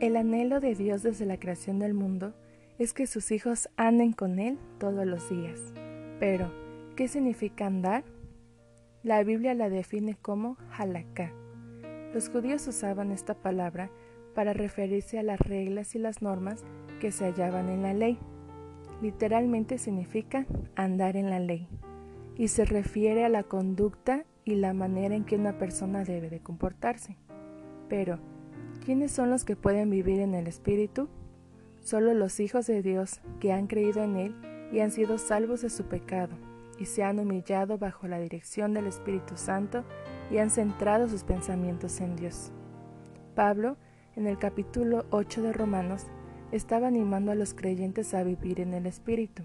El anhelo de Dios desde la creación del mundo es que sus hijos anden con Él todos los días. Pero, ¿qué significa andar? La Biblia la define como halaká. Los judíos usaban esta palabra para referirse a las reglas y las normas que se hallaban en la ley. Literalmente significa andar en la ley y se refiere a la conducta y la manera en que una persona debe de comportarse. Pero, ¿quiénes son los que pueden vivir en el Espíritu? Solo los hijos de Dios que han creído en Él y han sido salvos de su pecado, y se han humillado bajo la dirección del Espíritu Santo y han centrado sus pensamientos en Dios. Pablo, en el capítulo 8 de Romanos, estaba animando a los creyentes a vivir en el Espíritu,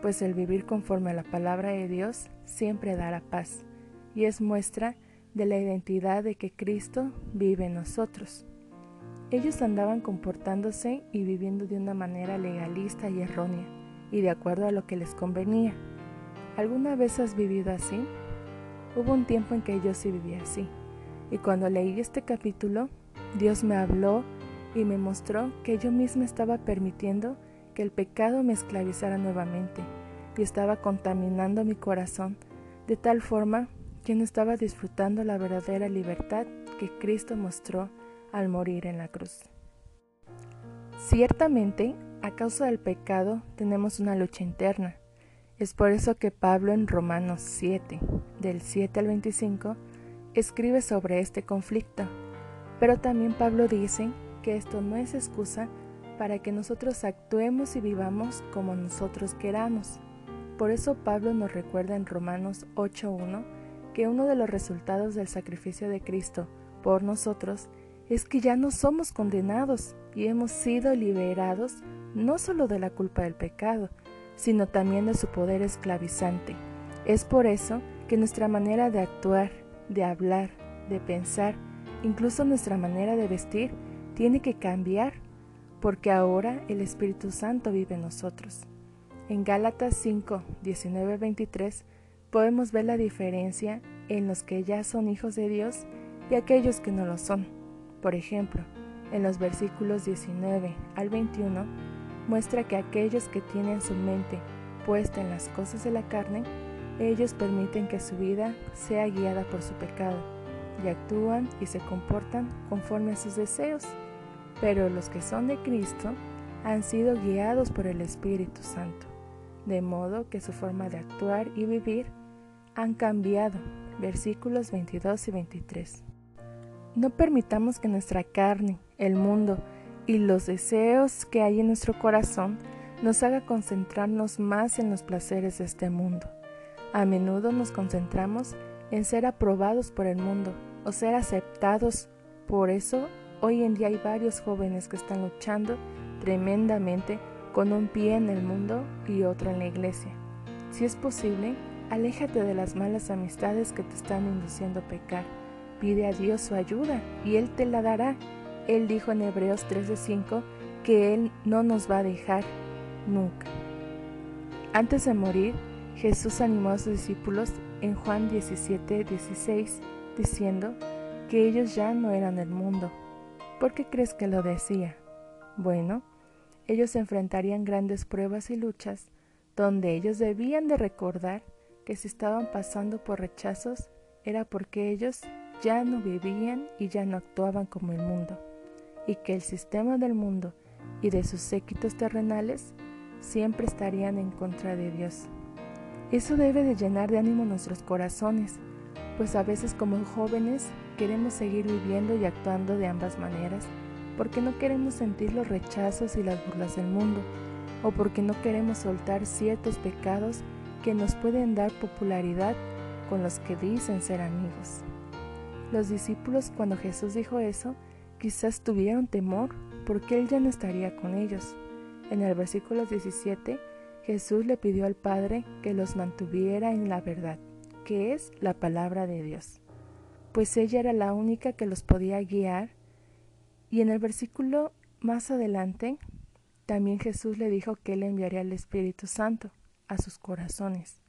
pues el vivir conforme a la palabra de Dios siempre dará paz, y es muestra de la identidad de que Cristo vive en nosotros. Ellos andaban comportándose y viviendo de una manera legalista y errónea, y de acuerdo a lo que les convenía. ¿Alguna vez has vivido así? Hubo un tiempo en que yo sí vivía así, y cuando leí este capítulo, Dios me habló y me mostró que yo misma estaba permitiendo que el pecado me esclavizara nuevamente y estaba contaminando mi corazón de tal forma que no estaba disfrutando la verdadera libertad que Cristo mostró al morir en la cruz. Ciertamente, a causa del pecado tenemos una lucha interna. Es por eso que Pablo en Romanos 7, del 7 al 25, escribe sobre este conflicto. Pero también Pablo dice que esto no es excusa para que nosotros actuemos y vivamos como nosotros queramos. Por eso Pablo nos recuerda en Romanos 8.1 que uno de los resultados del sacrificio de Cristo por nosotros es que ya no somos condenados y hemos sido liberados no solo de la culpa del pecado, sino también de su poder esclavizante. Es por eso que nuestra manera de actuar, de hablar, de pensar, incluso nuestra manera de vestir, tiene que cambiar, porque ahora el Espíritu Santo vive en nosotros. En Gálatas 5, 19, 23 podemos ver la diferencia en los que ya son hijos de Dios y aquellos que no lo son. Por ejemplo, en los versículos 19 al 21 muestra que aquellos que tienen su mente puesta en las cosas de la carne, ellos permiten que su vida sea guiada por su pecado y actúan y se comportan conforme a sus deseos. Pero los que son de Cristo han sido guiados por el Espíritu Santo, de modo que su forma de actuar y vivir han cambiado. Versículos 22 y 23. No permitamos que nuestra carne, el mundo y los deseos que hay en nuestro corazón nos haga concentrarnos más en los placeres de este mundo. A menudo nos concentramos en ser aprobados por el mundo o ser aceptados. Por eso, hoy en día hay varios jóvenes que están luchando tremendamente con un pie en el mundo y otro en la iglesia. Si es posible, aléjate de las malas amistades que te están induciendo a pecar Pide a Dios su ayuda y Él te la dará. Él dijo en Hebreos 13:5 que Él no nos va a dejar nunca. Antes de morir, Jesús animó a sus discípulos en Juan 17:16 diciendo que ellos ya no eran el mundo. ¿Por qué crees que lo decía? Bueno, ellos enfrentarían grandes pruebas y luchas donde ellos debían de recordar que si estaban pasando por rechazos era porque ellos ya no vivían y ya no actuaban como el mundo, y que el sistema del mundo y de sus séquitos terrenales siempre estarían en contra de Dios. Eso debe de llenar de ánimo nuestros corazones, pues a veces como jóvenes queremos seguir viviendo y actuando de ambas maneras, porque no queremos sentir los rechazos y las burlas del mundo, o porque no queremos soltar ciertos pecados que nos pueden dar popularidad con los que dicen ser amigos. Los discípulos cuando Jesús dijo eso, quizás tuvieron temor porque Él ya no estaría con ellos. En el versículo 17, Jesús le pidió al Padre que los mantuviera en la verdad, que es la palabra de Dios, pues ella era la única que los podía guiar. Y en el versículo más adelante, también Jesús le dijo que Él enviaría al Espíritu Santo a sus corazones,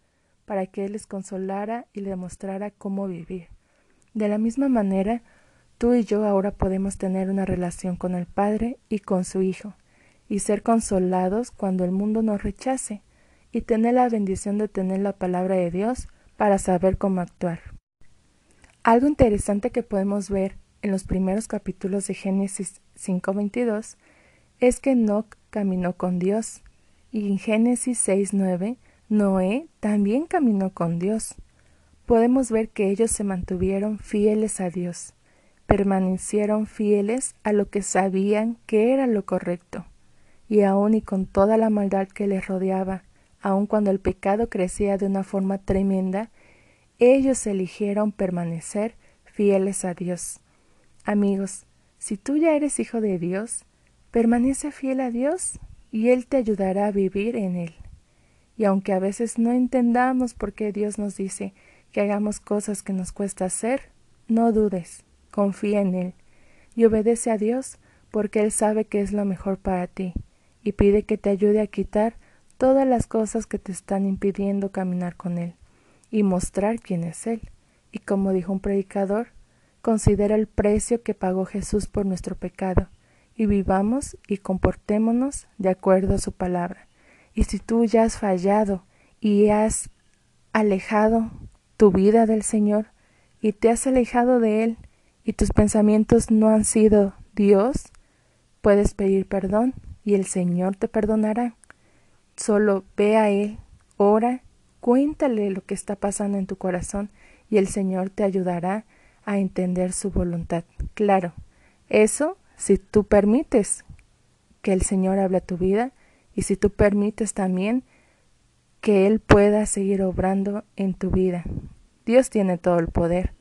para que Él les consolara y les mostrara cómo vivir. De la misma manera, tú y yo ahora podemos tener una relación con el Padre y con su Hijo, y ser consolados cuando el mundo nos rechace, y tener la bendición de tener la palabra de Dios para saber cómo actuar. Algo interesante que podemos ver en los primeros capítulos de Génesis 5.22 es que Enoch caminó con Dios, y en Génesis 6.9 Noé también caminó con Dios. Podemos ver que ellos se mantuvieron fieles a Dios, permanecieron fieles a lo que sabían que era lo correcto, y aun y con toda la maldad que les rodeaba, aun cuando el pecado crecía de una forma tremenda, ellos eligieron permanecer fieles a Dios. Amigos, si tú ya eres hijo de Dios, permanece fiel a Dios y Él te ayudará a vivir en Él. Y aunque a veces no entendamos por qué Dios nos dice que hagamos cosas que nos cuesta hacer, no dudes, confía en Él y obedece a Dios porque Él sabe que es lo mejor para ti y pide que te ayude a quitar todas las cosas que te están impidiendo caminar con Él y mostrar quién es Él. Y como dijo un predicador, Considera el precio que pagó Jesús por nuestro pecado, y vivamos y comportémonos de acuerdo a su palabra. Y si tú ya has fallado y has alejado tu vida del Señor, y te has alejado de Él, y tus pensamientos no han sido Dios, puedes pedir perdón y el Señor te perdonará. Solo ve a Él, ora, cuéntale lo que está pasando en tu corazón y el Señor te ayudará a entender su voluntad. Claro, eso si tú permites que el Señor hable a tu vida y si tú permites también que Él pueda seguir obrando en tu vida. Dios tiene todo el poder,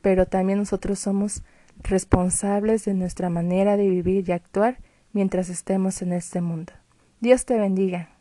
pero también nosotros somos responsables de nuestra manera de vivir y actuar mientras estemos en este mundo. Dios te bendiga.